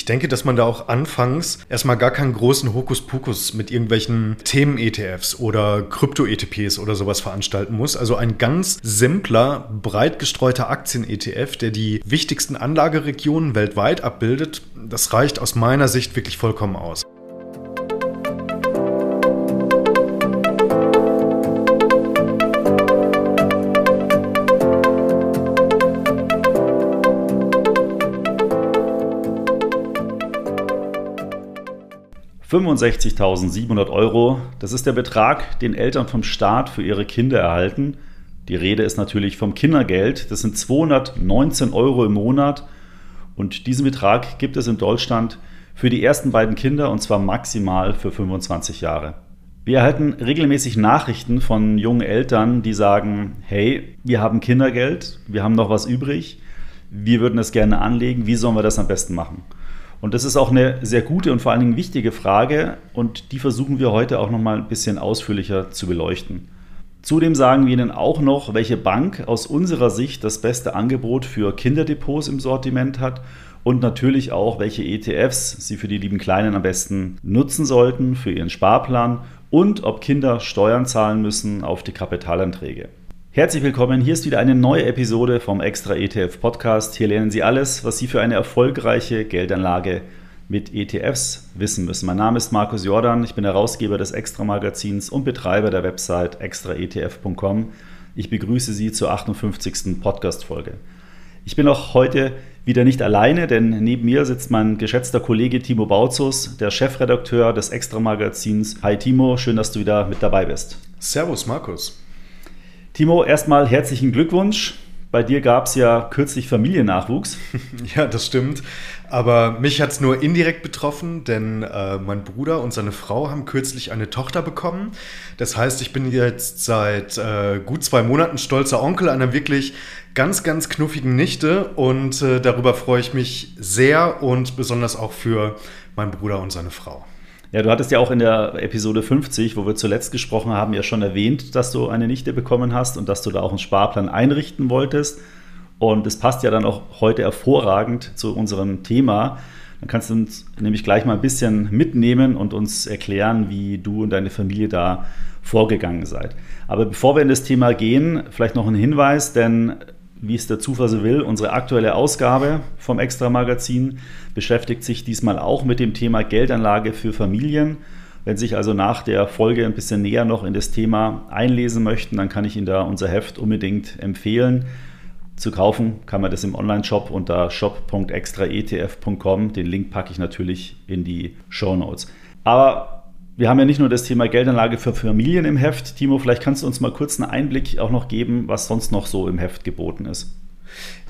Ich denke, dass man da auch anfangs erstmal gar keinen großen Hokuspokus mit irgendwelchen Themen-ETFs oder Krypto-ETPs oder sowas veranstalten muss. Also ein ganz simpler, breit gestreuter Aktien-ETF, der die wichtigsten Anlageregionen weltweit abbildet, das reicht aus meiner Sicht wirklich vollkommen aus. 65.700 Euro, das ist der Betrag, den Eltern vom Staat für ihre Kinder erhalten. Die Rede ist natürlich vom Kindergeld. Das sind 219 Euro im Monat. Und diesen Betrag gibt es in Deutschland für die ersten beiden Kinder und zwar maximal für 25 Jahre. Wir erhalten regelmäßig Nachrichten von jungen Eltern, die sagen, hey, wir haben Kindergeld, wir haben noch was übrig, wir würden es gerne anlegen, wie sollen wir das am besten machen? Und das ist auch eine sehr gute und vor allen Dingen wichtige Frage und die versuchen wir heute auch noch mal ein bisschen ausführlicher zu beleuchten. Zudem sagen wir Ihnen auch noch, welche Bank aus unserer Sicht das beste Angebot für Kinderdepots im Sortiment hat und natürlich auch, welche ETFs Sie für die lieben Kleinen am besten nutzen sollten für Ihren Sparplan und ob Kinder Steuern zahlen müssen auf die Kapitalanträge. Herzlich willkommen, hier ist wieder eine neue Episode vom Extra ETF Podcast. Hier lernen Sie alles, was Sie für eine erfolgreiche Geldanlage mit ETFs wissen müssen. Mein Name ist Markus Jordan, ich bin Herausgeber des Extra Magazins und Betreiber der Website extraetf.com. Ich begrüße Sie zur 58. Podcast-Folge. Ich bin auch heute wieder nicht alleine, denn neben mir sitzt mein geschätzter Kollege Timo Bautzus, der Chefredakteur des Extra Magazins. Hi Timo, schön, dass du wieder mit dabei bist. Servus Markus. Timo, erstmal herzlichen Glückwunsch. Bei dir gab es ja kürzlich Familiennachwuchs. Ja, das stimmt. Aber mich hat es nur indirekt betroffen, denn äh, mein Bruder und seine Frau haben kürzlich eine Tochter bekommen. Das heißt, ich bin jetzt seit äh, gut zwei Monaten stolzer Onkel einer wirklich ganz, ganz knuffigen Nichte und äh, darüber freue ich mich sehr und besonders auch für meinen Bruder und seine Frau. Ja, du hattest ja auch in der Episode 50, wo wir zuletzt gesprochen haben, ja schon erwähnt, dass du eine Nichte bekommen hast und dass du da auch einen Sparplan einrichten wolltest. Und es passt ja dann auch heute hervorragend zu unserem Thema. Dann kannst du uns nämlich gleich mal ein bisschen mitnehmen und uns erklären, wie du und deine Familie da vorgegangen seid. Aber bevor wir in das Thema gehen, vielleicht noch ein Hinweis, denn wie es der Zufall so will, unsere aktuelle Ausgabe vom Extra-Magazin beschäftigt sich diesmal auch mit dem Thema Geldanlage für Familien. Wenn Sie sich also nach der Folge ein bisschen näher noch in das Thema einlesen möchten, dann kann ich Ihnen da unser Heft unbedingt empfehlen. Zu kaufen kann man das im Online-Shop unter shop.extraetf.com. Den Link packe ich natürlich in die Show Notes. Aber wir haben ja nicht nur das Thema Geldanlage für Familien im Heft. Timo, vielleicht kannst du uns mal kurz einen Einblick auch noch geben, was sonst noch so im Heft geboten ist.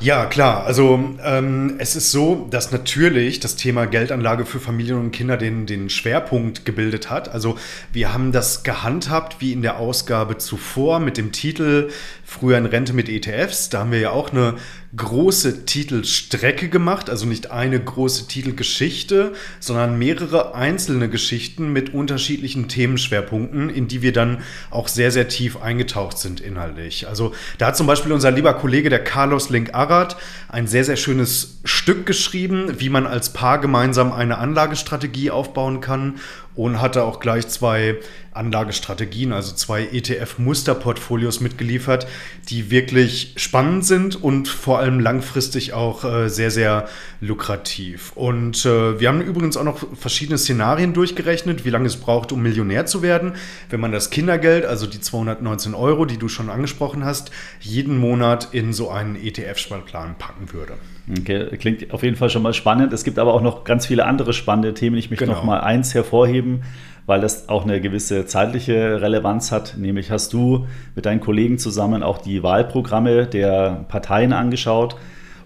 Ja, klar. Also ähm, es ist so, dass natürlich das Thema Geldanlage für Familien und Kinder den, den Schwerpunkt gebildet hat. Also wir haben das gehandhabt wie in der Ausgabe zuvor mit dem Titel Früher in Rente mit ETFs. Da haben wir ja auch eine große Titelstrecke gemacht, also nicht eine große Titelgeschichte, sondern mehrere einzelne Geschichten mit unterschiedlichen Themenschwerpunkten, in die wir dann auch sehr, sehr tief eingetaucht sind inhaltlich. Also da hat zum Beispiel unser lieber Kollege, der Carlos Link Arad, ein sehr, sehr schönes Stück geschrieben, wie man als Paar gemeinsam eine Anlagestrategie aufbauen kann und hatte auch gleich zwei Anlagestrategien, also zwei ETF-Musterportfolios mitgeliefert, die wirklich spannend sind und vor allem langfristig auch äh, sehr, sehr lukrativ. Und äh, wir haben übrigens auch noch verschiedene Szenarien durchgerechnet, wie lange es braucht, um Millionär zu werden, wenn man das Kindergeld, also die 219 Euro, die du schon angesprochen hast, jeden Monat in so einen ETF-Sparplan packen würde. Okay, klingt auf jeden Fall schon mal spannend. Es gibt aber auch noch ganz viele andere spannende Themen. Ich möchte genau. noch mal eins hervorheben, weil das auch eine gewisse zeitliche Relevanz hat. Nämlich hast du mit deinen Kollegen zusammen auch die Wahlprogramme der Parteien angeschaut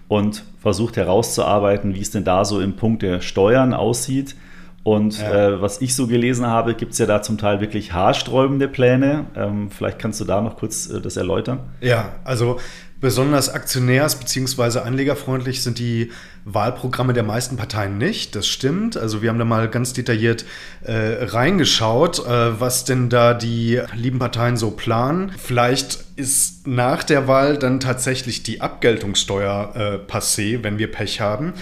und versucht herauszuarbeiten, wie es denn da so im Punkt der Steuern aussieht. Und ja. äh, was ich so gelesen habe, gibt es ja da zum Teil wirklich haarsträubende Pläne. Ähm, vielleicht kannst du da noch kurz äh, das erläutern. Ja, also Besonders aktionärs- bzw. anlegerfreundlich sind die Wahlprogramme der meisten Parteien nicht. Das stimmt. Also wir haben da mal ganz detailliert äh, reingeschaut, äh, was denn da die lieben Parteien so planen. Vielleicht ist nach der Wahl dann tatsächlich die Abgeltungssteuer äh, passé, wenn wir Pech haben.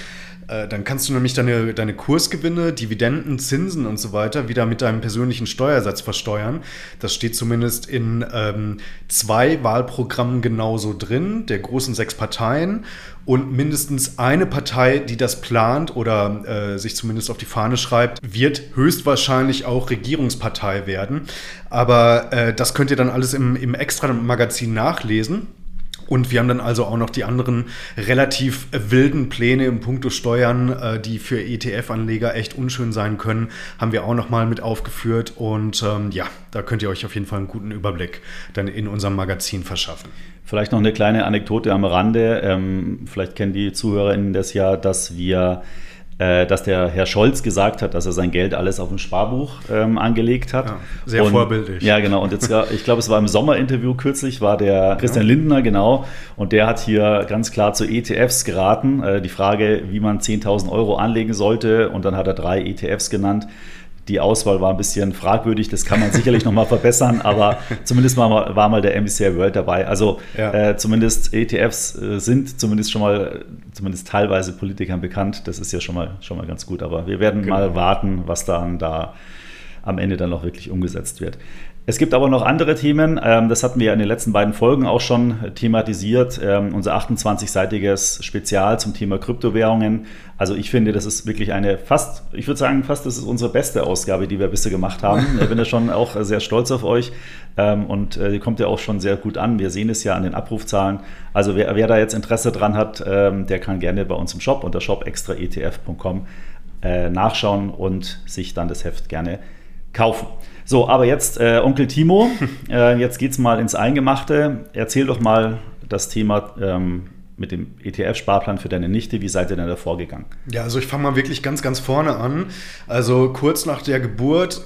Äh, dann kannst du nämlich deine, deine Kursgewinne, Dividenden, Zinsen und so weiter wieder mit deinem persönlichen Steuersatz versteuern. Das steht zumindest in ähm, zwei Wahlprogrammen genauso drin, der großen sechs Parteien und mindestens eine Partei, die das plant oder äh, sich zumindest auf die Fahne schreibt, wird höchstwahrscheinlich auch Regierungspartei werden. Aber äh, das könnt ihr dann alles im, im Extra-Magazin nachlesen. Und wir haben dann also auch noch die anderen relativ wilden Pläne im Punkto Steuern, äh, die für ETF-Anleger echt unschön sein können, haben wir auch noch mal mit aufgeführt. Und ähm, ja, da könnt ihr euch auf jeden Fall einen guten Überblick dann in unserem Magazin verschaffen. Vielleicht noch eine kleine Anekdote am Rande. Ähm, vielleicht kennen die ZuhörerInnen das ja, dass wir dass der Herr Scholz gesagt hat, dass er sein Geld alles auf ein Sparbuch ähm, angelegt hat. Ja, sehr und, vorbildlich. Ja, genau. Und jetzt, ich glaube, es war im Sommerinterview kürzlich, war der Christian ja. Lindner, genau. Und der hat hier ganz klar zu ETFs geraten. Äh, die Frage, wie man 10.000 Euro anlegen sollte. Und dann hat er drei ETFs genannt. Die Auswahl war ein bisschen fragwürdig, das kann man sicherlich nochmal verbessern, aber zumindest war mal, war mal der MBCI World dabei. Also ja. äh, zumindest ETFs äh, sind zumindest schon mal, zumindest teilweise Politikern bekannt. Das ist ja schon mal, schon mal ganz gut. Aber wir werden genau. mal warten, was dann da am Ende dann auch wirklich umgesetzt wird. Es gibt aber noch andere Themen, ähm, das hatten wir in den letzten beiden Folgen auch schon thematisiert, ähm, unser 28-seitiges Spezial zum Thema Kryptowährungen. Also ich finde, das ist wirklich eine fast, ich würde sagen, fast das ist unsere beste Ausgabe, die wir bisher gemacht haben. Ich bin ja schon auch sehr stolz auf euch ähm, und äh, die kommt ja auch schon sehr gut an. Wir sehen es ja an den Abrufzahlen. Also wer, wer da jetzt Interesse dran hat, der kann gerne bei uns im Shop unter shopextraetf.com äh, nachschauen und sich dann das Heft gerne kaufen. So, aber jetzt äh, Onkel Timo, äh, jetzt geht's mal ins Eingemachte. Erzähl doch mal das Thema ähm, mit dem ETF-Sparplan für deine Nichte. Wie seid ihr denn da vorgegangen? Ja, also ich fange mal wirklich ganz, ganz vorne an. Also kurz nach der Geburt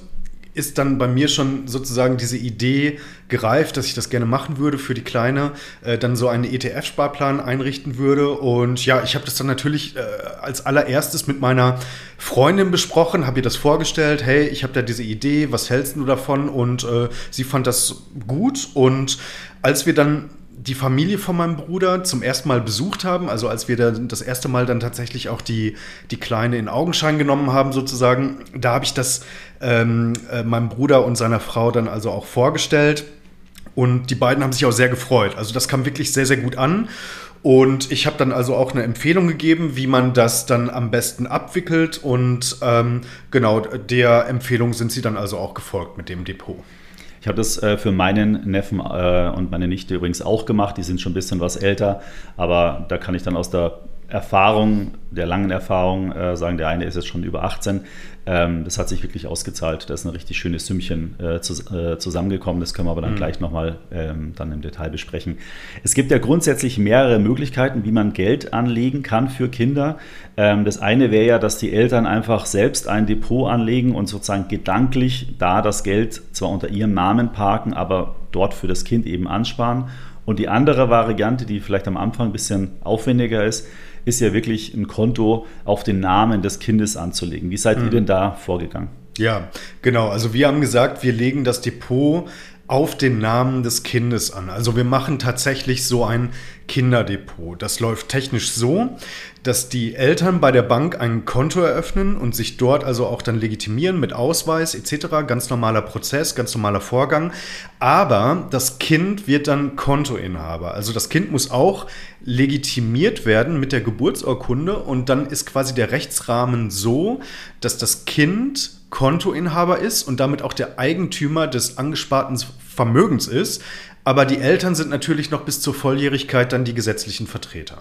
ist dann bei mir schon sozusagen diese Idee gereift, dass ich das gerne machen würde für die Kleine, äh, dann so einen ETF-Sparplan einrichten würde. Und ja, ich habe das dann natürlich äh, als allererstes mit meiner Freundin besprochen, habe ihr das vorgestellt, hey, ich habe da diese Idee, was hältst du davon? Und äh, sie fand das gut. Und als wir dann die Familie von meinem Bruder zum ersten Mal besucht haben, also als wir dann das erste Mal dann tatsächlich auch die, die Kleine in Augenschein genommen haben, sozusagen, da habe ich das ähm, äh, meinem Bruder und seiner Frau dann also auch vorgestellt. Und die beiden haben sich auch sehr gefreut. Also das kam wirklich sehr, sehr gut an. Und ich habe dann also auch eine Empfehlung gegeben, wie man das dann am besten abwickelt. Und ähm, genau der Empfehlung sind sie dann also auch gefolgt mit dem Depot. Ich habe das äh, für meinen Neffen äh, und meine Nichte übrigens auch gemacht. Die sind schon ein bisschen was älter, aber da kann ich dann aus der Erfahrung, der langen Erfahrung äh, sagen, der eine ist jetzt schon über 18. Ähm, das hat sich wirklich ausgezahlt. Da ist ein richtig schönes Sümmchen äh, zu, äh, zusammengekommen. Das können wir aber dann mhm. gleich nochmal ähm, dann im Detail besprechen. Es gibt ja grundsätzlich mehrere Möglichkeiten, wie man Geld anlegen kann für Kinder. Ähm, das eine wäre ja, dass die Eltern einfach selbst ein Depot anlegen und sozusagen gedanklich da das Geld zwar unter ihrem Namen parken, aber dort für das Kind eben ansparen. Und die andere Variante, die vielleicht am Anfang ein bisschen aufwendiger ist, ist ja wirklich ein Konto auf den Namen des Kindes anzulegen. Wie seid mhm. ihr denn da vorgegangen? Ja, genau. Also wir haben gesagt, wir legen das Depot auf den Namen des Kindes an. Also wir machen tatsächlich so ein Kinderdepot. Das läuft technisch so, dass die Eltern bei der Bank ein Konto eröffnen und sich dort also auch dann legitimieren mit Ausweis etc. Ganz normaler Prozess, ganz normaler Vorgang. Aber das Kind wird dann Kontoinhaber. Also das Kind muss auch legitimiert werden mit der Geburtsurkunde und dann ist quasi der Rechtsrahmen so, dass das Kind Kontoinhaber ist und damit auch der Eigentümer des angesparten Vermögens ist. Aber die Eltern sind natürlich noch bis zur Volljährigkeit dann die gesetzlichen Vertreter.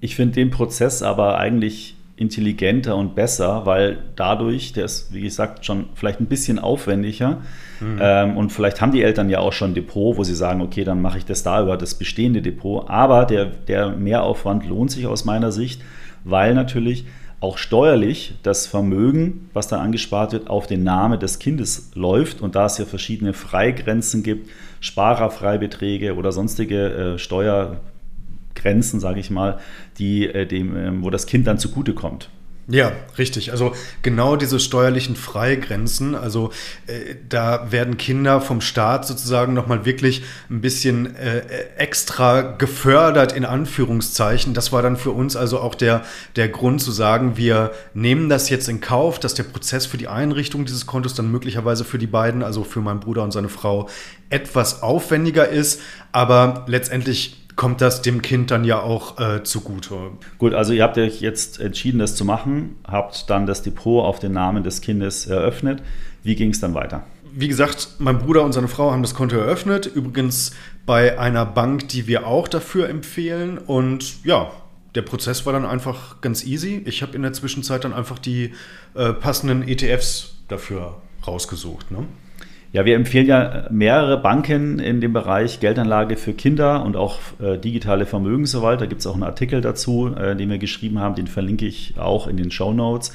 Ich finde den Prozess aber eigentlich intelligenter und besser, weil dadurch, der ist, wie gesagt, schon vielleicht ein bisschen aufwendiger. Mhm. Ähm, und vielleicht haben die Eltern ja auch schon ein Depot, wo sie sagen, okay, dann mache ich das da über das bestehende Depot. Aber der, der Mehraufwand lohnt sich aus meiner Sicht, weil natürlich auch steuerlich das Vermögen, was da angespart wird, auf den Namen des Kindes läuft und da es ja verschiedene Freigrenzen gibt, Sparerfreibeträge oder sonstige äh, Steuergrenzen, sage ich mal, die, äh, dem, äh, wo das Kind dann zugutekommt. Ja, richtig. Also genau diese steuerlichen Freigrenzen, also äh, da werden Kinder vom Staat sozusagen nochmal wirklich ein bisschen äh, extra gefördert in Anführungszeichen. Das war dann für uns also auch der, der Grund zu sagen, wir nehmen das jetzt in Kauf, dass der Prozess für die Einrichtung dieses Kontos dann möglicherweise für die beiden, also für meinen Bruder und seine Frau, etwas aufwendiger ist, aber letztendlich kommt das dem Kind dann ja auch äh, zugute. Gut, also ihr habt euch jetzt entschieden, das zu machen, habt dann das Depot auf den Namen des Kindes eröffnet. Wie ging es dann weiter? Wie gesagt, mein Bruder und seine Frau haben das Konto eröffnet. Übrigens bei einer Bank, die wir auch dafür empfehlen. Und ja, der Prozess war dann einfach ganz easy. Ich habe in der Zwischenzeit dann einfach die äh, passenden ETFs dafür rausgesucht. Ne? Ja, wir empfehlen ja mehrere Banken in dem Bereich Geldanlage für Kinder und auch äh, digitale Vermögensverwalter. Da gibt es auch einen Artikel dazu, äh, den wir geschrieben haben, den verlinke ich auch in den Show Notes.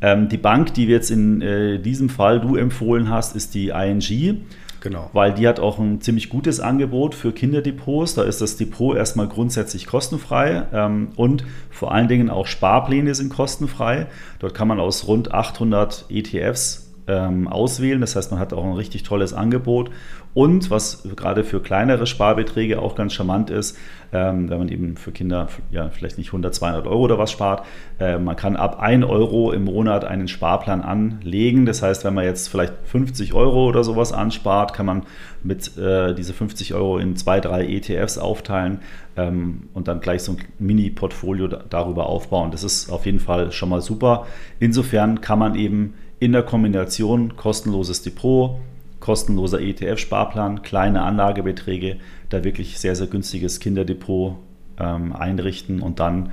Ähm, die Bank, die wir jetzt in äh, diesem Fall du empfohlen hast, ist die ING. Genau. Weil die hat auch ein ziemlich gutes Angebot für Kinderdepots. Da ist das Depot erstmal grundsätzlich kostenfrei ähm, und vor allen Dingen auch Sparpläne sind kostenfrei. Dort kann man aus rund 800 ETFs ähm, auswählen. Das heißt, man hat auch ein richtig tolles Angebot. Und was gerade für kleinere Sparbeträge auch ganz charmant ist, ähm, wenn man eben für Kinder ja, vielleicht nicht 100, 200 Euro oder was spart, äh, man kann ab 1 Euro im Monat einen Sparplan anlegen. Das heißt, wenn man jetzt vielleicht 50 Euro oder sowas anspart, kann man mit äh, diese 50 Euro in zwei, drei ETFs aufteilen ähm, und dann gleich so ein Mini-Portfolio darüber aufbauen. Das ist auf jeden Fall schon mal super. Insofern kann man eben in der Kombination kostenloses Depot, kostenloser ETF-Sparplan, kleine Anlagebeträge, da wirklich sehr, sehr günstiges Kinderdepot ähm, einrichten und dann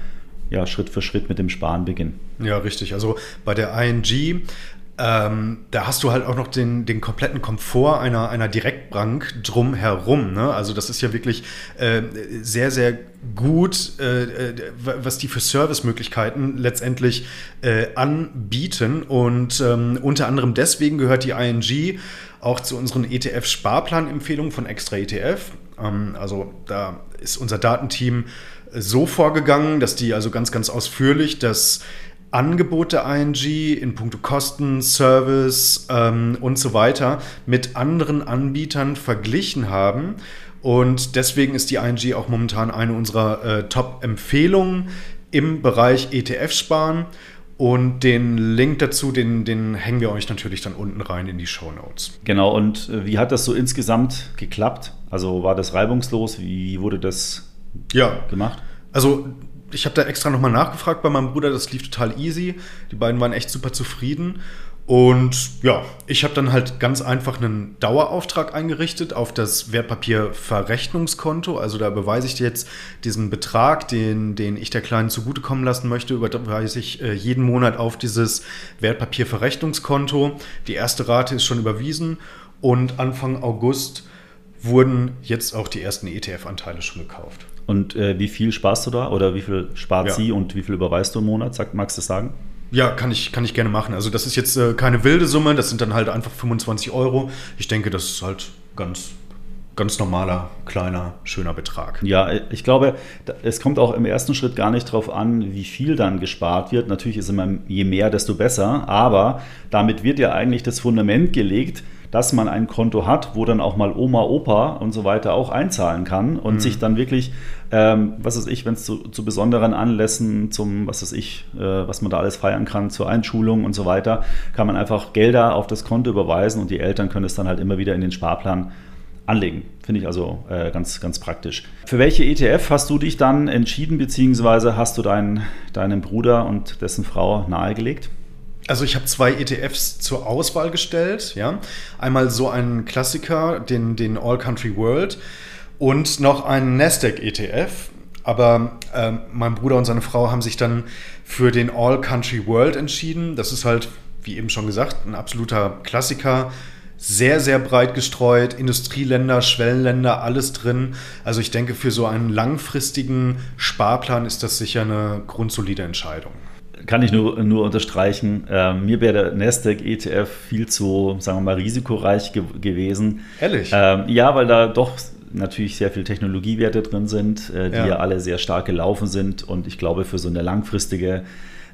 ja, Schritt für Schritt mit dem Sparen beginnen. Ja, richtig. Also bei der ING ähm, da hast du halt auch noch den, den kompletten Komfort einer, einer Direktbank drumherum. Ne? Also das ist ja wirklich äh, sehr, sehr gut, äh, äh, was die für Servicemöglichkeiten letztendlich äh, anbieten. Und ähm, unter anderem deswegen gehört die ING auch zu unseren ETF-Sparplan-Empfehlungen von Extra ETF. Ähm, also da ist unser Datenteam so vorgegangen, dass die also ganz, ganz ausführlich das Angebot der ING in puncto Kosten, Service ähm, und so weiter mit anderen Anbietern verglichen haben. Und deswegen ist die ING auch momentan eine unserer äh, Top-Empfehlungen im Bereich ETF-Sparen. Und den Link dazu, den, den hängen wir euch natürlich dann unten rein in die Show Notes. Genau, und äh, wie hat das so insgesamt geklappt? Also war das reibungslos? Wie wurde das ja. gemacht? Also ich habe da extra nochmal nachgefragt bei meinem Bruder, das lief total easy. Die beiden waren echt super zufrieden. Und ja, ich habe dann halt ganz einfach einen Dauerauftrag eingerichtet auf das Wertpapierverrechnungskonto. Also da beweise ich jetzt diesen Betrag, den, den ich der Kleinen zugutekommen lassen möchte, überweise ich äh, jeden Monat auf dieses Wertpapierverrechnungskonto. Die erste Rate ist schon überwiesen und Anfang August wurden jetzt auch die ersten ETF-Anteile schon gekauft. Und äh, wie viel sparst du da oder wie viel spart ja. sie und wie viel überweist du im Monat? Sag, magst du das sagen? Ja, kann ich, kann ich gerne machen. Also das ist jetzt äh, keine wilde Summe, das sind dann halt einfach 25 Euro. Ich denke, das ist halt ganz, ganz normaler, kleiner, schöner Betrag. Ja, ich glaube, es kommt auch im ersten Schritt gar nicht darauf an, wie viel dann gespart wird. Natürlich ist immer je mehr, desto besser, aber damit wird ja eigentlich das Fundament gelegt, dass man ein Konto hat, wo dann auch mal Oma, Opa und so weiter auch einzahlen kann und mhm. sich dann wirklich, ähm, was weiß ich, wenn es zu, zu, besonderen Anlässen, zum, was weiß ich, äh, was man da alles feiern kann, zur Einschulung und so weiter, kann man einfach Gelder auf das Konto überweisen und die Eltern können es dann halt immer wieder in den Sparplan anlegen. Finde ich also äh, ganz, ganz praktisch. Für welche ETF hast du dich dann entschieden, beziehungsweise hast du deinen, deinem Bruder und dessen Frau nahegelegt? Also ich habe zwei ETFs zur Auswahl gestellt. Ja? Einmal so einen Klassiker, den, den All Country World und noch einen Nasdaq ETF. Aber äh, mein Bruder und seine Frau haben sich dann für den All Country World entschieden. Das ist halt, wie eben schon gesagt, ein absoluter Klassiker. Sehr, sehr breit gestreut, Industrieländer, Schwellenländer, alles drin. Also ich denke, für so einen langfristigen Sparplan ist das sicher eine grundsolide Entscheidung kann ich nur, nur unterstreichen. Ähm, mir wäre der Nasdaq ETF viel zu, sagen wir mal, risikoreich ge gewesen. Ehrlich? Ähm, ja, weil da doch natürlich sehr viele Technologiewerte drin sind, äh, die ja. ja. alle sehr stark gelaufen sind. Und ich glaube, für so eine langfristige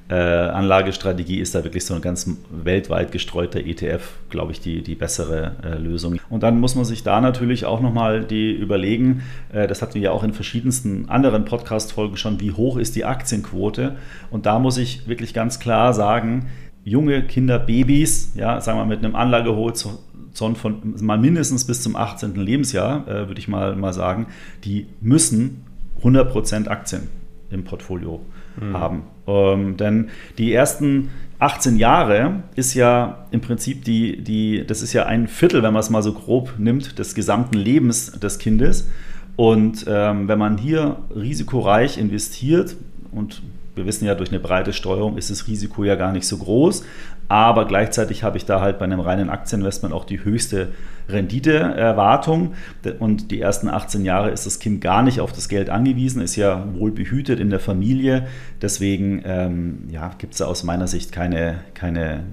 äh, Anlagestrategie ist da wirklich so ein ganz weltweit gestreuter ETF, glaube ich, die, die bessere äh, Lösung. Und dann muss man sich da natürlich auch nochmal die überlegen, äh, das hatten wir ja auch in verschiedensten anderen Podcast-Folgen schon, wie hoch ist die Aktienquote? Und da muss ich wirklich ganz klar sagen, junge Kinder, Babys, ja, sagen wir mit einem Anlagehorizont von mal mindestens bis zum 18. Lebensjahr, äh, würde ich mal, mal sagen, die müssen 100% Aktien im Portfolio mhm. haben. Ähm, denn die ersten 18 Jahre ist ja im Prinzip die, die, das ist ja ein Viertel, wenn man es mal so grob nimmt, des gesamten Lebens des Kindes. Und ähm, wenn man hier risikoreich investiert und wir wissen ja, durch eine breite Steuerung ist das Risiko ja gar nicht so groß, aber gleichzeitig habe ich da halt bei einem reinen Aktieninvestment auch die höchste Renditeerwartung. Und die ersten 18 Jahre ist das Kind gar nicht auf das Geld angewiesen, ist ja wohl behütet in der Familie. Deswegen ähm, ja, gibt es da aus meiner Sicht keine, keine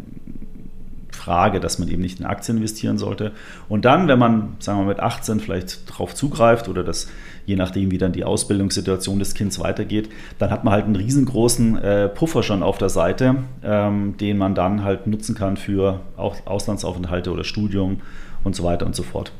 Frage, dass man eben nicht in Aktien investieren sollte. Und dann, wenn man, sagen wir mit 18 vielleicht darauf zugreift oder das je nachdem, wie dann die Ausbildungssituation des Kindes weitergeht, dann hat man halt einen riesengroßen äh, Puffer schon auf der Seite, ähm, den man dann halt nutzen kann für auch Auslandsaufenthalte oder Studium und so weiter und so fort.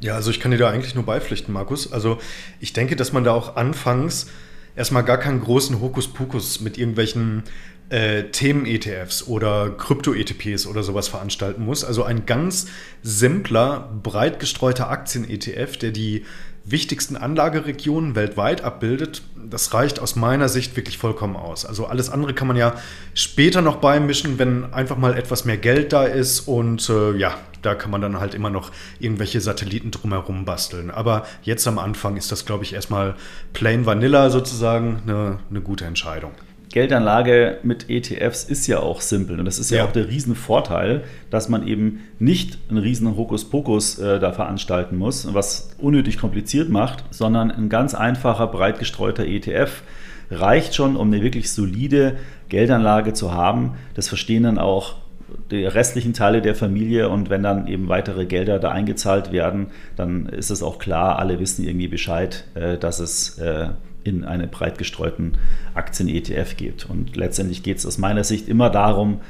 Ja, also ich kann dir da eigentlich nur beipflichten, Markus. Also ich denke, dass man da auch anfangs erstmal gar keinen großen Hokuspokus mit irgendwelchen äh, Themen-ETFs oder Krypto-ETPs oder sowas veranstalten muss. Also ein ganz simpler, breit gestreuter Aktien-ETF, der die wichtigsten Anlageregionen weltweit abbildet, das reicht aus meiner Sicht wirklich vollkommen aus. Also alles andere kann man ja später noch beimischen, wenn einfach mal etwas mehr Geld da ist und äh, ja, da kann man dann halt immer noch irgendwelche Satelliten drumherum basteln. Aber jetzt am Anfang ist das, glaube ich, erstmal plain vanilla sozusagen eine, eine gute Entscheidung. Geldanlage mit ETFs ist ja auch simpel. Und das ist ja, ja. auch der Riesenvorteil, dass man eben nicht einen riesen Hokuspokus äh, da veranstalten muss, was unnötig kompliziert macht, sondern ein ganz einfacher, breit gestreuter ETF reicht schon, um eine wirklich solide Geldanlage zu haben. Das verstehen dann auch die restlichen Teile der Familie. Und wenn dann eben weitere Gelder da eingezahlt werden, dann ist es auch klar, alle wissen irgendwie Bescheid, äh, dass es äh, in einen breit gestreuten Aktien-ETF gibt. Und letztendlich geht es aus meiner Sicht immer darum,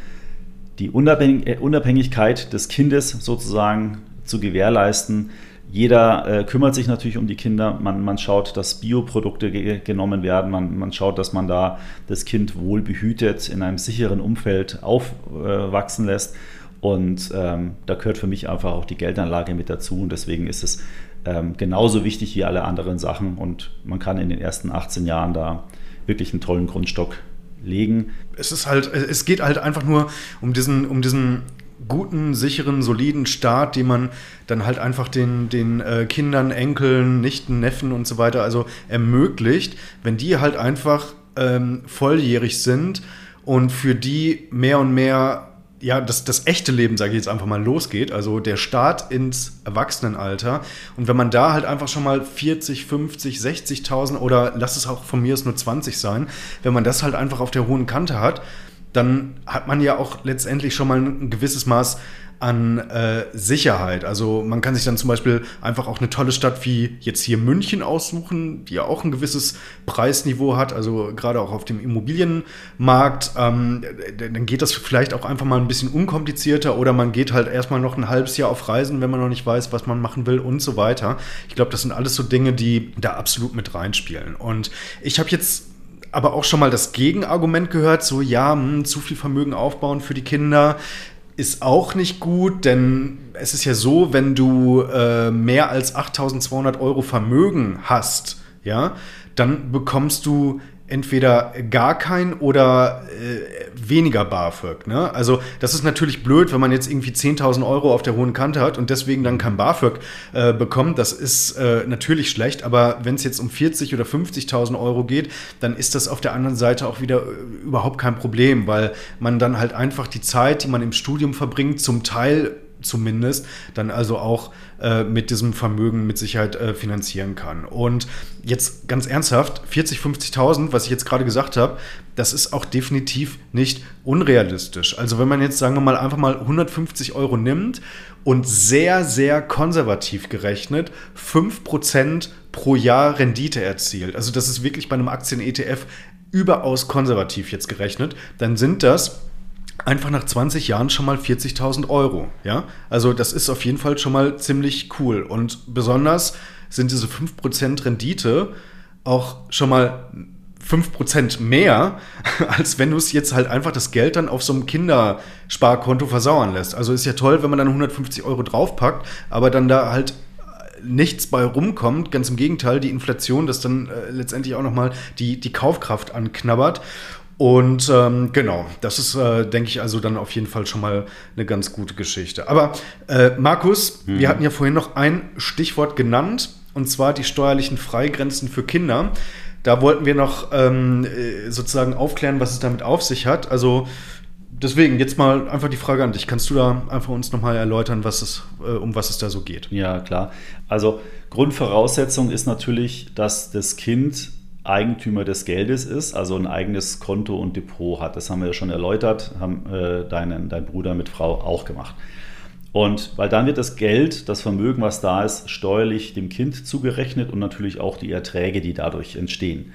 die äh, Unabhängigkeit des Kindes sozusagen zu gewährleisten. Jeder äh, kümmert sich natürlich um die Kinder. Man, man schaut, dass Bioprodukte ge genommen werden. Man, man, schaut, dass man da das Kind wohl behütet in einem sicheren Umfeld aufwachsen äh, lässt. Und ähm, da gehört für mich einfach auch die Geldanlage mit dazu. Und deswegen ist es ähm, genauso wichtig wie alle anderen Sachen. Und man kann in den ersten 18 Jahren da wirklich einen tollen Grundstock legen. Es ist halt, es geht halt einfach nur um diesen, um diesen guten, sicheren, soliden Start, den man dann halt einfach den, den äh, Kindern, Enkeln, Nichten, Neffen und so weiter also ermöglicht, wenn die halt einfach ähm, volljährig sind und für die mehr und mehr ja, das, das echte Leben, sage ich jetzt einfach mal, losgeht, also der Start ins Erwachsenenalter. Und wenn man da halt einfach schon mal 40, 50, 60.000 oder lass es auch von mir es nur 20 sein, wenn man das halt einfach auf der hohen Kante hat, dann hat man ja auch letztendlich schon mal ein gewisses Maß an äh, Sicherheit. Also man kann sich dann zum Beispiel einfach auch eine tolle Stadt wie jetzt hier München aussuchen, die ja auch ein gewisses Preisniveau hat, also gerade auch auf dem Immobilienmarkt. Ähm, dann geht das vielleicht auch einfach mal ein bisschen unkomplizierter oder man geht halt erstmal noch ein halbes Jahr auf Reisen, wenn man noch nicht weiß, was man machen will und so weiter. Ich glaube, das sind alles so Dinge, die da absolut mit reinspielen. Und ich habe jetzt aber auch schon mal das Gegenargument gehört, so ja, mh, hm, zu viel Vermögen aufbauen für die Kinder ist auch nicht gut, denn es ist ja so, wenn du äh, mehr als 8200 Euro Vermögen hast, ja, dann bekommst du entweder gar kein oder äh, weniger BAföG. Ne? Also das ist natürlich blöd, wenn man jetzt irgendwie 10.000 Euro auf der hohen Kante hat und deswegen dann kein BAföG äh, bekommt. Das ist äh, natürlich schlecht, aber wenn es jetzt um 40.000 oder 50.000 Euro geht, dann ist das auf der anderen Seite auch wieder äh, überhaupt kein Problem, weil man dann halt einfach die Zeit, die man im Studium verbringt, zum Teil zumindest dann also auch äh, mit diesem Vermögen mit Sicherheit äh, finanzieren kann. Und jetzt ganz ernsthaft, 40, 50.000, was ich jetzt gerade gesagt habe, das ist auch definitiv nicht unrealistisch. Also wenn man jetzt, sagen wir mal, einfach mal 150 Euro nimmt und sehr, sehr konservativ gerechnet 5% pro Jahr Rendite erzielt. Also das ist wirklich bei einem Aktien-ETF überaus konservativ jetzt gerechnet, dann sind das einfach nach 20 Jahren schon mal 40.000 Euro. Ja? Also das ist auf jeden Fall schon mal ziemlich cool. Und besonders sind diese 5% Rendite auch schon mal 5% mehr, als wenn du es jetzt halt einfach das Geld dann auf so einem Kindersparkonto versauern lässt. Also ist ja toll, wenn man dann 150 Euro draufpackt, aber dann da halt nichts bei rumkommt. Ganz im Gegenteil, die Inflation, das dann äh, letztendlich auch nochmal die, die Kaufkraft anknabbert. Und ähm, genau, das ist, äh, denke ich, also dann auf jeden Fall schon mal eine ganz gute Geschichte. Aber äh, Markus, mhm. wir hatten ja vorhin noch ein Stichwort genannt, und zwar die steuerlichen Freigrenzen für Kinder. Da wollten wir noch ähm, äh, sozusagen aufklären, was es damit auf sich hat. Also deswegen jetzt mal einfach die Frage an dich. Kannst du da einfach uns nochmal erläutern, was es, äh, um was es da so geht? Ja, klar. Also Grundvoraussetzung ist natürlich, dass das Kind Eigentümer des Geldes ist, also ein eigenes Konto und Depot hat. Das haben wir ja schon erläutert, haben äh, deinen, dein Bruder mit Frau auch gemacht. Und weil dann wird das Geld, das Vermögen, was da ist, steuerlich dem Kind zugerechnet und natürlich auch die Erträge, die dadurch entstehen.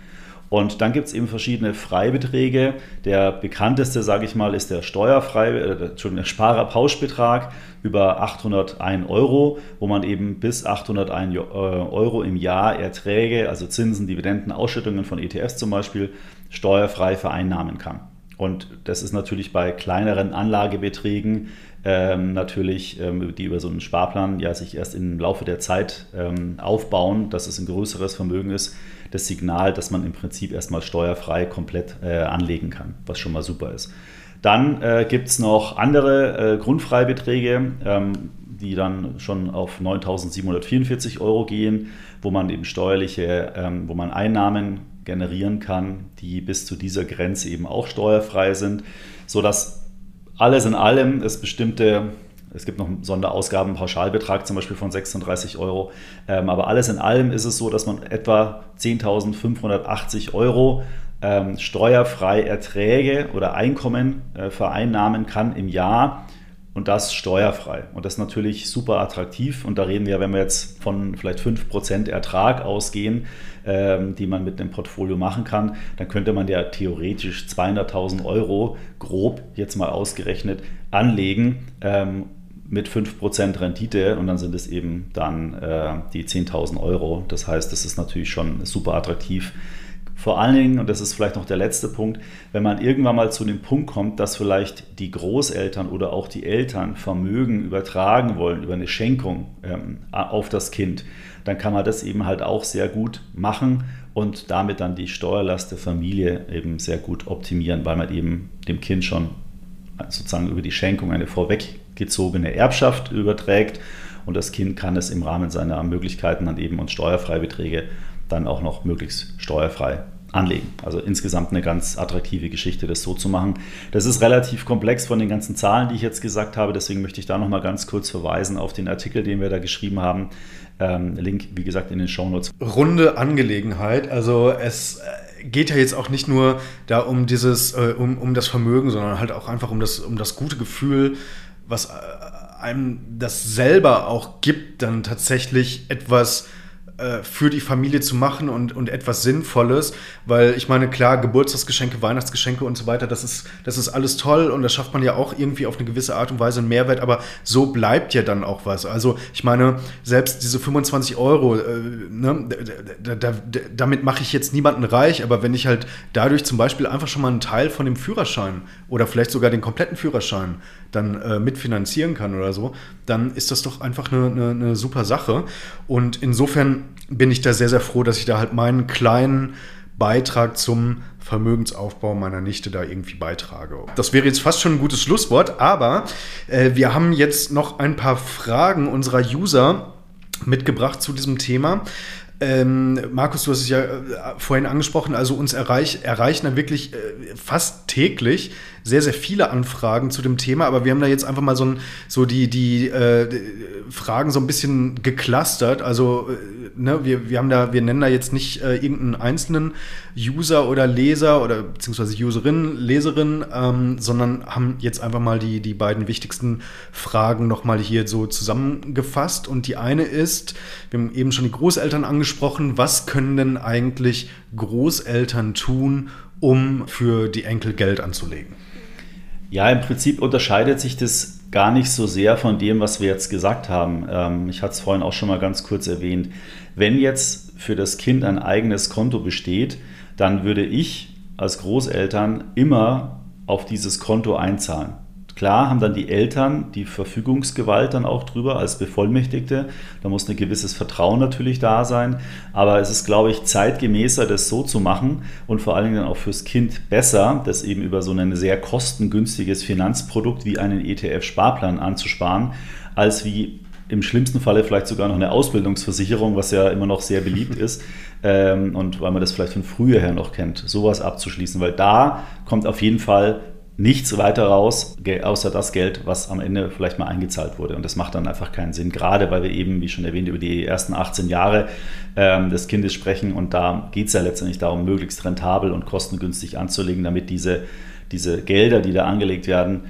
Und dann gibt es eben verschiedene Freibeträge. Der bekannteste, sage ich mal, ist der steuerfrei, äh, der Sparerpauschbetrag über 801 Euro, wo man eben bis 801 äh, Euro im Jahr Erträge, also Zinsen, Dividenden, Ausschüttungen von ETFs zum Beispiel, steuerfrei vereinnahmen kann. Und das ist natürlich bei kleineren Anlagebeträgen ähm, natürlich, ähm, die über so einen Sparplan ja sich erst im Laufe der Zeit ähm, aufbauen, dass es ein größeres Vermögen ist, das Signal, dass man im Prinzip erstmal steuerfrei komplett äh, anlegen kann, was schon mal super ist. Dann äh, gibt es noch andere äh, Grundfreibeträge, ähm, die dann schon auf 9.744 Euro gehen, wo man eben steuerliche, ähm, wo man Einnahmen generieren kann, die bis zu dieser Grenze eben auch steuerfrei sind, sodass alles in allem es bestimmte es gibt noch einen Sonderausgaben, Pauschalbetrag zum Beispiel von 36 Euro. Ähm, aber alles in allem ist es so, dass man etwa 10.580 Euro ähm, steuerfrei Erträge oder Einkommen äh, vereinnahmen kann im Jahr und das steuerfrei. Und das ist natürlich super attraktiv. Und da reden wir, wenn wir jetzt von vielleicht 5% Ertrag ausgehen, ähm, die man mit einem Portfolio machen kann, dann könnte man ja theoretisch 200.000 Euro grob jetzt mal ausgerechnet anlegen. Ähm, mit 5% Rendite und dann sind es eben dann äh, die 10.000 Euro. Das heißt, das ist natürlich schon super attraktiv. Vor allen Dingen, und das ist vielleicht noch der letzte Punkt, wenn man irgendwann mal zu dem Punkt kommt, dass vielleicht die Großeltern oder auch die Eltern Vermögen übertragen wollen über eine Schenkung ähm, auf das Kind, dann kann man das eben halt auch sehr gut machen und damit dann die Steuerlast der Familie eben sehr gut optimieren, weil man eben dem Kind schon sozusagen über die Schenkung eine vorweggezogene Erbschaft überträgt und das Kind kann es im Rahmen seiner Möglichkeiten dann eben und Steuerfreibeträge dann auch noch möglichst steuerfrei anlegen. Also insgesamt eine ganz attraktive Geschichte, das so zu machen. Das ist relativ komplex von den ganzen Zahlen, die ich jetzt gesagt habe. Deswegen möchte ich da noch mal ganz kurz verweisen auf den Artikel, den wir da geschrieben haben. Ähm, Link, wie gesagt, in den Shownotes. Runde Angelegenheit. Also es geht ja jetzt auch nicht nur da um dieses, äh, um, um das Vermögen, sondern halt auch einfach um das, um das gute Gefühl, was äh, einem das selber auch gibt, dann tatsächlich etwas äh, für die Familie zu machen und, und etwas Sinnvolles, weil ich meine, klar, Geburtstagsgeschenke, Weihnachtsgeschenke und so weiter, das ist, das ist alles toll und das schafft man ja auch irgendwie auf eine gewisse Art und Weise einen Mehrwert, aber so bleibt ja dann auch was. Also ich meine, selbst diese 25 Euro, äh, ne, da, da, damit mache ich jetzt niemanden reich, aber wenn ich halt dadurch zum Beispiel einfach schon mal einen Teil von dem Führerschein oder vielleicht sogar den kompletten Führerschein dann äh, mitfinanzieren kann oder so, dann ist das doch einfach eine, eine, eine super Sache. Und insofern bin ich da sehr, sehr froh, dass ich da halt meinen kleinen Beitrag zum Vermögensaufbau meiner Nichte da irgendwie beitrage. Das wäre jetzt fast schon ein gutes Schlusswort, aber äh, wir haben jetzt noch ein paar Fragen unserer User mitgebracht zu diesem Thema. Ähm, Markus, du hast es ja äh, vorhin angesprochen, also uns erreich, erreichen da wirklich äh, fast täglich sehr, sehr viele Anfragen zu dem Thema, aber wir haben da jetzt einfach mal so, ein, so die, die äh, Fragen so ein bisschen geclustert. Also, äh, ne, wir, wir haben da, wir nennen da jetzt nicht äh, irgendeinen einzelnen User oder Leser oder beziehungsweise Userin, Leserin, ähm, sondern haben jetzt einfach mal die, die beiden wichtigsten Fragen nochmal hier so zusammengefasst. Und die eine ist, wir haben eben schon die Großeltern angesprochen, was können denn eigentlich Großeltern tun, um für die Enkel Geld anzulegen? Ja, im Prinzip unterscheidet sich das gar nicht so sehr von dem, was wir jetzt gesagt haben. Ähm, ich hatte es vorhin auch schon mal ganz kurz erwähnt. Wenn jetzt für das Kind ein eigenes Konto besteht, dann würde ich als Großeltern immer auf dieses Konto einzahlen. Klar haben dann die Eltern die Verfügungsgewalt dann auch drüber als Bevollmächtigte. Da muss ein gewisses Vertrauen natürlich da sein. Aber es ist, glaube ich, zeitgemäßer, das so zu machen und vor allen Dingen dann auch fürs Kind besser, das eben über so ein sehr kostengünstiges Finanzprodukt wie einen ETF-Sparplan anzusparen, als wie im schlimmsten Falle vielleicht sogar noch eine Ausbildungsversicherung, was ja immer noch sehr beliebt ist. Ähm, und weil man das vielleicht von früher her noch kennt, sowas abzuschließen, weil da kommt auf jeden Fall nichts weiter raus, außer das Geld, was am Ende vielleicht mal eingezahlt wurde. Und das macht dann einfach keinen Sinn, gerade weil wir eben, wie schon erwähnt, über die ersten 18 Jahre ähm, des Kindes sprechen. Und da geht es ja letztendlich darum, möglichst rentabel und kostengünstig anzulegen, damit diese, diese Gelder, die da angelegt werden,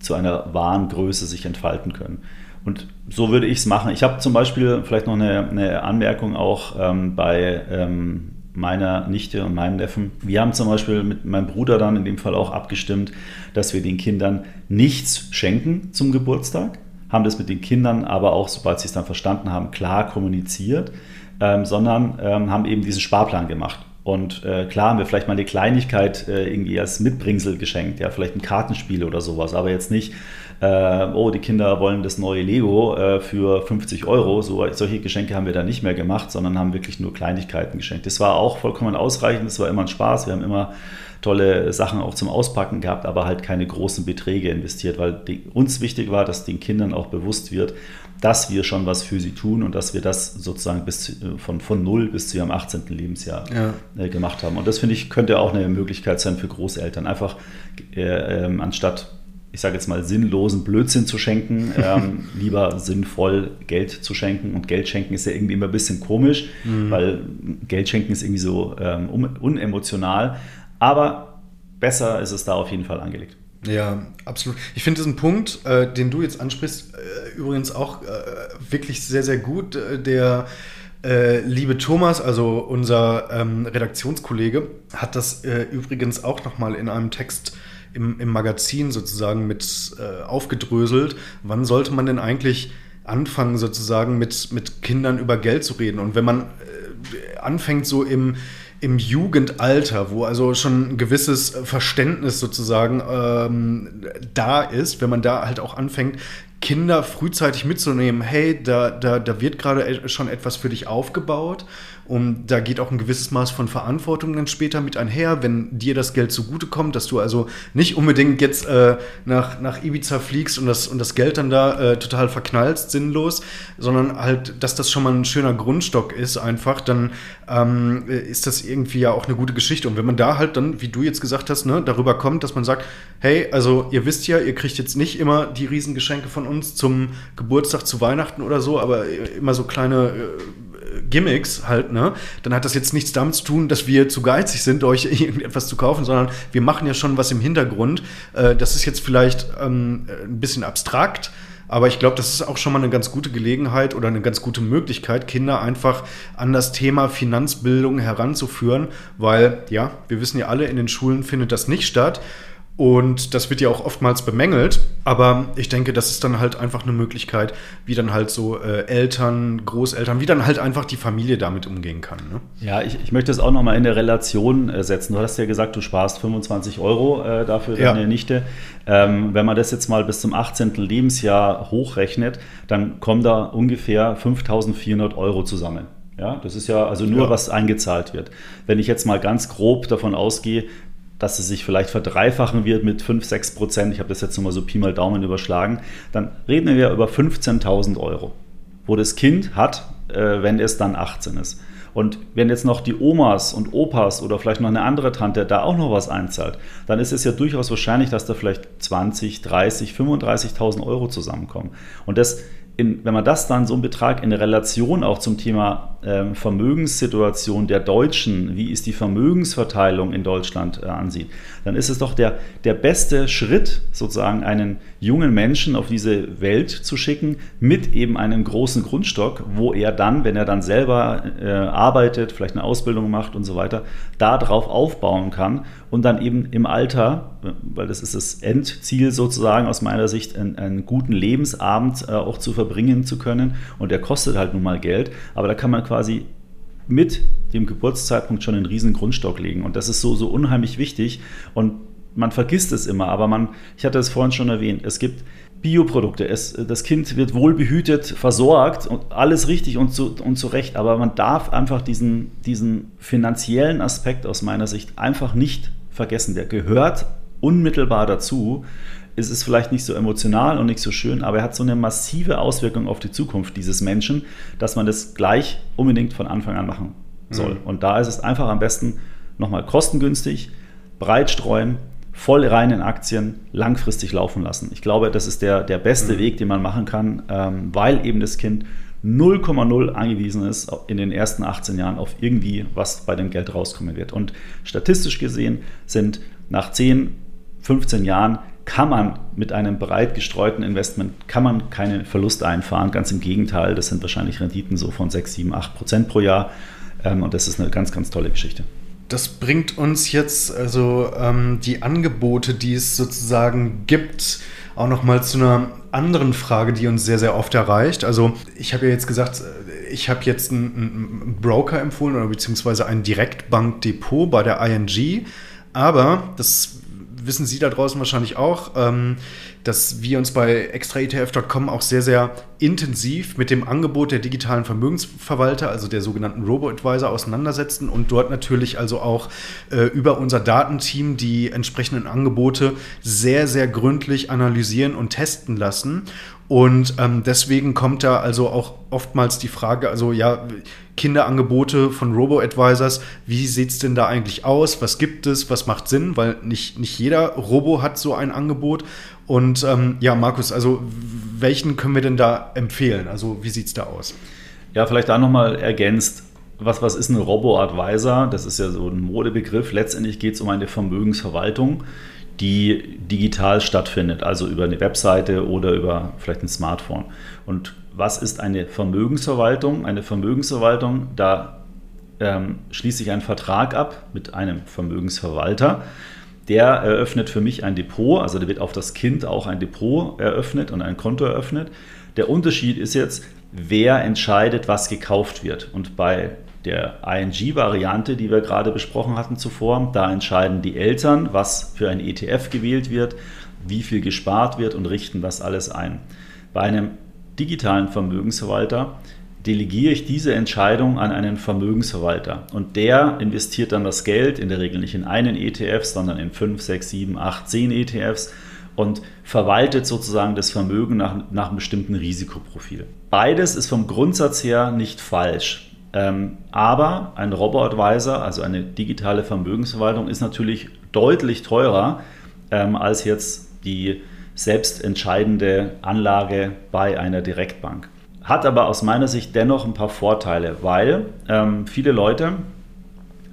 zu einer wahren Größe sich entfalten können. Und so würde ich es machen. Ich habe zum Beispiel vielleicht noch eine, eine Anmerkung auch ähm, bei ähm, meiner Nichte und meinem Neffen. Wir haben zum Beispiel mit meinem Bruder dann in dem Fall auch abgestimmt, dass wir den Kindern nichts schenken zum Geburtstag, haben das mit den Kindern aber auch, sobald sie es dann verstanden haben, klar kommuniziert, ähm, sondern ähm, haben eben diesen Sparplan gemacht. Und äh, klar haben wir vielleicht mal eine Kleinigkeit äh, irgendwie als Mitbringsel geschenkt, ja, vielleicht ein Kartenspiel oder sowas, aber jetzt nicht, äh, oh, die Kinder wollen das neue Lego äh, für 50 Euro. So, solche Geschenke haben wir da nicht mehr gemacht, sondern haben wirklich nur Kleinigkeiten geschenkt. Das war auch vollkommen ausreichend, das war immer ein Spaß. Wir haben immer tolle Sachen auch zum Auspacken gehabt, aber halt keine großen Beträge investiert, weil die, uns wichtig war, dass den Kindern auch bewusst wird, dass wir schon was für sie tun und dass wir das sozusagen bis zu, von, von null bis zu ihrem 18. Lebensjahr ja. äh, gemacht haben. Und das finde ich könnte auch eine Möglichkeit sein für Großeltern, einfach äh, äh, anstatt ich sage jetzt mal, sinnlosen Blödsinn zu schenken, ähm, lieber sinnvoll Geld zu schenken. Und Geld schenken ist ja irgendwie immer ein bisschen komisch, mhm. weil Geld schenken ist irgendwie so ähm, unemotional. Aber besser ist es da auf jeden Fall angelegt. Ja, absolut. Ich finde diesen Punkt, äh, den du jetzt ansprichst, äh, übrigens auch äh, wirklich sehr, sehr gut. Äh, der äh, liebe Thomas, also unser ähm, Redaktionskollege, hat das äh, übrigens auch nochmal in einem Text im, im Magazin sozusagen mit aufgedröselt. Wann sollte man denn eigentlich anfangen, sozusagen mit, mit Kindern über Geld zu reden? Und wenn man anfängt, so im, im Jugendalter, wo also schon ein gewisses Verständnis sozusagen ähm, da ist, wenn man da halt auch anfängt, Kinder frühzeitig mitzunehmen, hey, da, da, da wird gerade schon etwas für dich aufgebaut und da geht auch ein gewisses Maß von Verantwortung dann später mit einher, wenn dir das Geld zugutekommt, dass du also nicht unbedingt jetzt äh, nach, nach Ibiza fliegst und das, und das Geld dann da äh, total verknallst, sinnlos, sondern halt, dass das schon mal ein schöner Grundstock ist, einfach, dann ähm, ist das irgendwie ja auch eine gute Geschichte. Und wenn man da halt dann, wie du jetzt gesagt hast, ne, darüber kommt, dass man sagt, hey, also ihr wisst ja, ihr kriegt jetzt nicht immer die Riesengeschenke von uns zum Geburtstag, zu Weihnachten oder so, aber immer so kleine äh, Gimmicks halt, ne, dann hat das jetzt nichts damit zu tun, dass wir zu geizig sind, euch irgendetwas zu kaufen, sondern wir machen ja schon was im Hintergrund. Äh, das ist jetzt vielleicht ähm, ein bisschen abstrakt, aber ich glaube, das ist auch schon mal eine ganz gute Gelegenheit oder eine ganz gute Möglichkeit, Kinder einfach an das Thema Finanzbildung heranzuführen, weil ja, wir wissen ja alle, in den Schulen findet das nicht statt. Und das wird ja auch oftmals bemängelt. Aber ich denke, das ist dann halt einfach eine Möglichkeit, wie dann halt so äh, Eltern, Großeltern, wie dann halt einfach die Familie damit umgehen kann. Ne? Ja, ich, ich möchte es auch nochmal in der Relation äh, setzen. Du hast ja gesagt, du sparst 25 Euro äh, dafür deine ja. Nichte. Ähm, wenn man das jetzt mal bis zum 18. Lebensjahr hochrechnet, dann kommen da ungefähr 5400 Euro zusammen. Ja, das ist ja also nur, ja. was eingezahlt wird. Wenn ich jetzt mal ganz grob davon ausgehe, dass es sich vielleicht verdreifachen wird mit 5, 6 Prozent, ich habe das jetzt nochmal so Pi mal Daumen überschlagen, dann reden wir über 15.000 Euro, wo das Kind hat, äh, wenn es dann 18 ist. Und wenn jetzt noch die Omas und Opas oder vielleicht noch eine andere Tante da auch noch was einzahlt, dann ist es ja durchaus wahrscheinlich, dass da vielleicht 20, 30, 35.000 Euro zusammenkommen. Und das in, wenn man das dann so einen Betrag in Relation auch zum Thema äh, Vermögenssituation der Deutschen, wie ist die Vermögensverteilung in Deutschland äh, ansieht, dann ist es doch der, der beste Schritt, sozusagen einen jungen Menschen auf diese Welt zu schicken, mit eben einem großen Grundstock, wo er dann, wenn er dann selber äh, arbeitet, vielleicht eine Ausbildung macht und so weiter, darauf aufbauen kann und dann eben im Alter, weil das ist das Endziel sozusagen aus meiner Sicht, einen, einen guten Lebensabend äh, auch zu verbringen zu können. Und der kostet halt nun mal Geld, aber da kann man quasi mit dem Geburtszeitpunkt schon einen riesen Grundstock legen. Und das ist so, so unheimlich wichtig. Und man vergisst es immer, aber man, ich hatte es vorhin schon erwähnt, es gibt Bioprodukte. Es, das Kind wird wohl behütet, versorgt und alles richtig und zu, und zu Recht. Aber man darf einfach diesen, diesen finanziellen Aspekt aus meiner Sicht einfach nicht vergessen. Der gehört unmittelbar dazu. Es ist vielleicht nicht so emotional und nicht so schön, aber er hat so eine massive Auswirkung auf die Zukunft dieses Menschen, dass man das gleich unbedingt von Anfang an machen soll. Mhm. Und da ist es einfach am besten nochmal kostengünstig, breit streuen voll rein in Aktien langfristig laufen lassen. Ich glaube, das ist der, der beste mhm. Weg, den man machen kann, ähm, weil eben das Kind 0,0 angewiesen ist in den ersten 18 Jahren auf irgendwie, was bei dem Geld rauskommen wird. Und statistisch gesehen sind nach 10, 15 Jahren kann man mit einem breit gestreuten Investment kann man keine Verluste einfahren. Ganz im Gegenteil, das sind wahrscheinlich Renditen so von 6, 7, 8 Prozent pro Jahr. Ähm, und das ist eine ganz, ganz tolle Geschichte. Das bringt uns jetzt also ähm, die Angebote, die es sozusagen gibt, auch noch mal zu einer anderen Frage, die uns sehr, sehr oft erreicht. Also ich habe ja jetzt gesagt, ich habe jetzt einen, einen Broker empfohlen oder beziehungsweise ein Direktbankdepot bei der ING. Aber das wissen Sie da draußen wahrscheinlich auch. Ähm, dass wir uns bei extraetf.com auch sehr, sehr intensiv mit dem Angebot der digitalen Vermögensverwalter, also der sogenannten Robo-Advisor, auseinandersetzen und dort natürlich also auch äh, über unser Datenteam die entsprechenden Angebote sehr, sehr gründlich analysieren und testen lassen. Und ähm, deswegen kommt da also auch oftmals die Frage, also ja, Kinderangebote von Robo-Advisors, wie sieht es denn da eigentlich aus? Was gibt es? Was macht Sinn? Weil nicht, nicht jeder Robo hat so ein Angebot. Und ähm, ja, Markus, also welchen können wir denn da empfehlen? Also wie sieht es da aus? Ja, vielleicht da nochmal ergänzt. Was, was ist ein Robo-Advisor? Das ist ja so ein Modebegriff. Letztendlich geht es um eine Vermögensverwaltung, die digital stattfindet, also über eine Webseite oder über vielleicht ein Smartphone. Und was ist eine Vermögensverwaltung? Eine Vermögensverwaltung, da ähm, schließe ich einen Vertrag ab mit einem Vermögensverwalter der eröffnet für mich ein Depot, also der wird auf das Kind auch ein Depot eröffnet und ein Konto eröffnet. Der Unterschied ist jetzt, wer entscheidet, was gekauft wird. Und bei der ING-Variante, die wir gerade besprochen hatten zuvor, da entscheiden die Eltern, was für ein ETF gewählt wird, wie viel gespart wird und richten das alles ein. Bei einem digitalen Vermögensverwalter delegiere ich diese Entscheidung an einen Vermögensverwalter. Und der investiert dann das Geld, in der Regel nicht in einen ETF, sondern in 5, 6, 7, 8, 10 ETFs und verwaltet sozusagen das Vermögen nach, nach einem bestimmten Risikoprofil. Beides ist vom Grundsatz her nicht falsch. Ähm, aber ein Robo-Advisor, also eine digitale Vermögensverwaltung, ist natürlich deutlich teurer ähm, als jetzt die selbst entscheidende Anlage bei einer Direktbank. Hat aber aus meiner Sicht dennoch ein paar Vorteile, weil ähm, viele Leute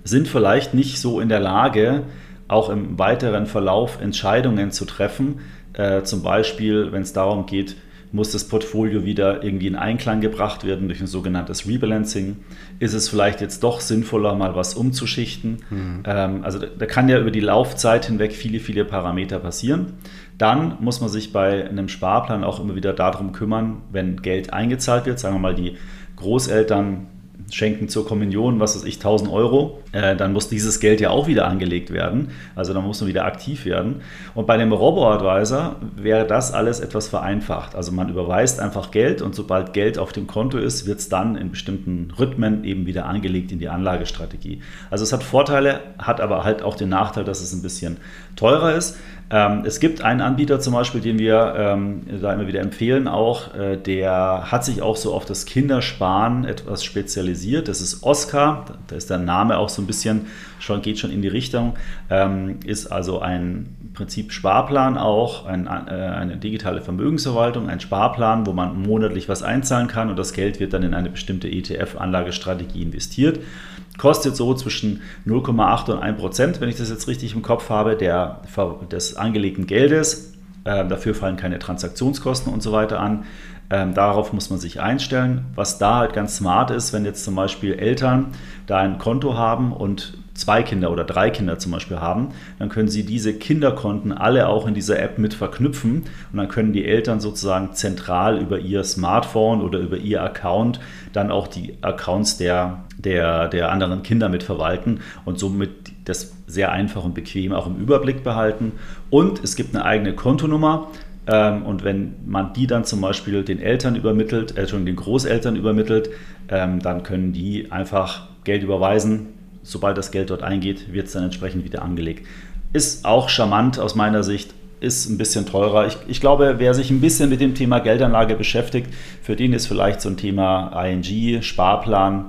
sind vielleicht nicht so in der Lage, auch im weiteren Verlauf Entscheidungen zu treffen. Äh, zum Beispiel, wenn es darum geht, muss das Portfolio wieder irgendwie in Einklang gebracht werden durch ein sogenanntes Rebalancing? Ist es vielleicht jetzt doch sinnvoller, mal was umzuschichten? Mhm. Ähm, also da, da, kann ja über die Laufzeit hinweg viele, viele Parameter passieren. Dann muss man sich bei einem Sparplan auch immer wieder darum kümmern, wenn Geld eingezahlt wird, sagen wir mal, die Großeltern schenken zur Kommunion, was weiß ich, 1000 Euro, äh, dann muss dieses Geld ja auch wieder angelegt werden. Also dann muss man wieder aktiv werden. Und bei dem Robo-Advisor wäre das alles etwas vereinfacht. Also man überweist einfach Geld und sobald Geld auf dem Konto ist, wird es dann in bestimmten Rhythmen eben wieder angelegt in die Anlagestrategie. Also es hat Vorteile, hat aber halt auch den Nachteil, dass es ein bisschen teurer ist. Ähm, es gibt einen Anbieter zum Beispiel, den wir ähm, da immer wieder empfehlen, auch, äh, der hat sich auch so auf das Kindersparen etwas spezialisiert. Das ist Oscar, da ist der Name auch so ein bisschen, schon, geht schon in die Richtung, ähm, ist also ein Prinzip Sparplan auch, ein, äh, eine digitale Vermögensverwaltung, ein Sparplan, wo man monatlich was einzahlen kann und das Geld wird dann in eine bestimmte ETF-Anlagestrategie investiert kostet so zwischen 0,8 und 1 Prozent, wenn ich das jetzt richtig im Kopf habe, der, des angelegten Geldes. Ähm, dafür fallen keine Transaktionskosten und so weiter an. Ähm, darauf muss man sich einstellen. Was da halt ganz smart ist, wenn jetzt zum Beispiel Eltern da ein Konto haben und zwei Kinder oder drei Kinder zum Beispiel haben, dann können Sie diese Kinderkonten alle auch in dieser App mit verknüpfen und dann können die Eltern sozusagen zentral über ihr Smartphone oder über ihr Account dann auch die Accounts der, der, der anderen Kinder mit verwalten und somit das sehr einfach und bequem auch im Überblick behalten. Und es gibt eine eigene Kontonummer, ähm, und wenn man die dann zum Beispiel den Eltern übermittelt, äh, schon den Großeltern übermittelt, ähm, dann können die einfach Geld überweisen, sobald das Geld dort eingeht, wird es dann entsprechend wieder angelegt. Ist auch charmant aus meiner Sicht, ist ein bisschen teurer. Ich, ich, glaube, wer sich ein bisschen mit dem Thema Geldanlage beschäftigt, für den ist vielleicht so ein Thema ING, Sparplan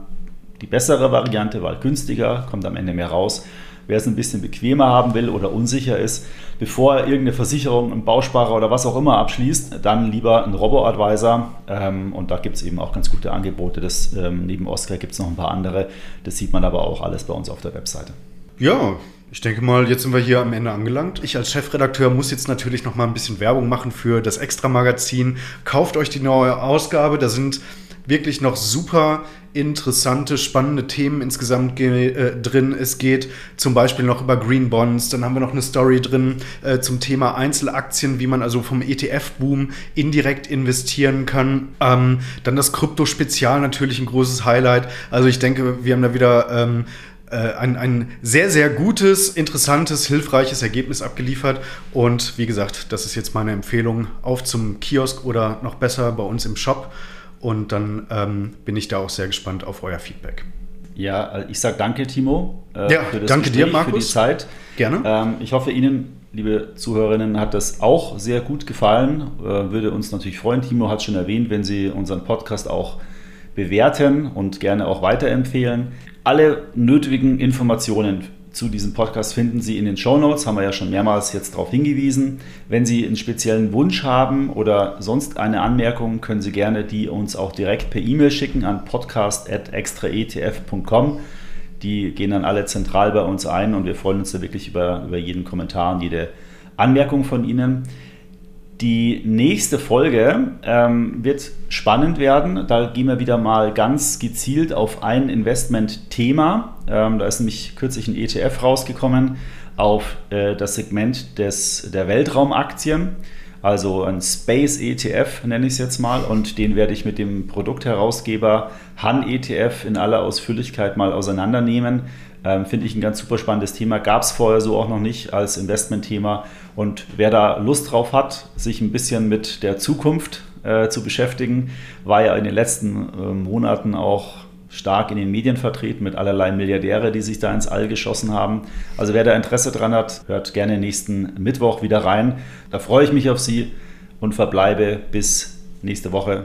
die bessere Variante, weil günstiger, kommt am Ende mehr raus. Wer es ein bisschen bequemer haben will oder unsicher ist, bevor er irgendeine Versicherung, einen Bausparer oder was auch immer abschließt, dann lieber einen Robo-Advisor. Ähm, und da gibt es eben auch ganz gute Angebote. Das, ähm, neben Oscar gibt es noch ein paar andere. Das sieht man aber auch alles bei uns auf der Webseite. Ja, ich denke mal, jetzt sind wir hier am Ende angelangt. Ich als Chefredakteur muss jetzt natürlich noch mal ein bisschen Werbung machen für das Extra-Magazin. Kauft euch die neue Ausgabe. Da sind wirklich noch super interessante, spannende Themen insgesamt äh, drin. Es geht zum Beispiel noch über Green Bonds, dann haben wir noch eine Story drin äh, zum Thema Einzelaktien, wie man also vom ETF-Boom indirekt investieren kann. Ähm, dann das Krypto-Spezial natürlich ein großes Highlight. Also ich denke, wir haben da wieder ähm, äh, ein, ein sehr, sehr gutes, interessantes, hilfreiches Ergebnis abgeliefert. Und wie gesagt, das ist jetzt meine Empfehlung. Auf zum Kiosk oder noch besser bei uns im Shop. Und dann ähm, bin ich da auch sehr gespannt auf euer Feedback. Ja, ich sage danke, Timo, äh, ja, für das danke Gespräch, dir, Markus. für die Zeit. Gerne. Ähm, ich hoffe, Ihnen, liebe Zuhörerinnen, hat das auch sehr gut gefallen. Äh, würde uns natürlich freuen. Timo hat schon erwähnt, wenn Sie unseren Podcast auch bewerten und gerne auch weiterempfehlen. Alle nötigen Informationen zu diesem Podcast finden Sie in den Show Notes, haben wir ja schon mehrmals jetzt darauf hingewiesen. Wenn Sie einen speziellen Wunsch haben oder sonst eine Anmerkung, können Sie gerne die uns auch direkt per E-Mail schicken an podcast.extraetf.com. Die gehen dann alle zentral bei uns ein und wir freuen uns da wirklich über, über jeden Kommentar und jede Anmerkung von Ihnen. Die nächste Folge ähm, wird spannend werden. Da gehen wir wieder mal ganz gezielt auf ein Investment-Thema. Ähm, da ist nämlich kürzlich ein ETF rausgekommen auf äh, das Segment des, der Weltraumaktien. Also ein Space ETF nenne ich es jetzt mal. Und den werde ich mit dem Produktherausgeber Han ETF in aller Ausführlichkeit mal auseinandernehmen. Ähm, Finde ich ein ganz super spannendes Thema. Gab es vorher so auch noch nicht als Investmentthema. Und wer da Lust drauf hat, sich ein bisschen mit der Zukunft äh, zu beschäftigen, war ja in den letzten äh, Monaten auch stark in den Medien vertreten mit allerlei Milliardäre, die sich da ins All geschossen haben. Also wer da Interesse dran hat, hört gerne nächsten Mittwoch wieder rein. Da freue ich mich auf Sie und verbleibe bis nächste Woche.